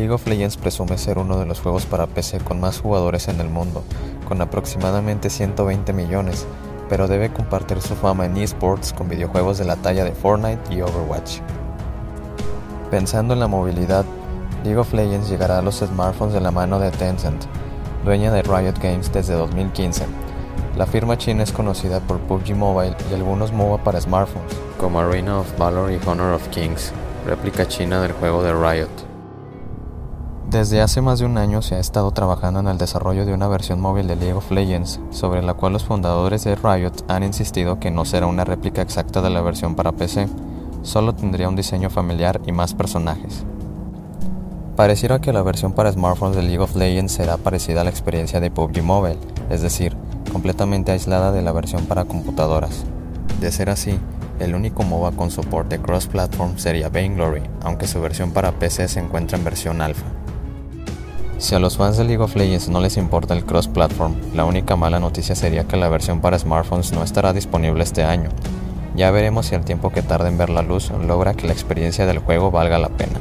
League of Legends presume ser uno de los juegos para PC con más jugadores en el mundo, con aproximadamente 120 millones, pero debe compartir su fama en esports con videojuegos de la talla de Fortnite y Overwatch. Pensando en la movilidad, League of Legends llegará a los smartphones de la mano de Tencent, dueña de Riot Games desde 2015. La firma china es conocida por PUBG Mobile y algunos MOBA para smartphones, como Arena of Valor y Honor of Kings, réplica china del juego de Riot. Desde hace más de un año se ha estado trabajando en el desarrollo de una versión móvil de League of Legends, sobre la cual los fundadores de Riot han insistido que no será una réplica exacta de la versión para PC, solo tendría un diseño familiar y más personajes. Pareciera que la versión para smartphones de League of Legends será parecida a la experiencia de PUBG Mobile, es decir, completamente aislada de la versión para computadoras. De ser así, el único MOBA con soporte cross-platform sería Vainglory, aunque su versión para PC se encuentra en versión alfa. Si a los fans de League of Legends no les importa el cross-platform, la única mala noticia sería que la versión para smartphones no estará disponible este año. Ya veremos si el tiempo que tarde en ver la luz logra que la experiencia del juego valga la pena.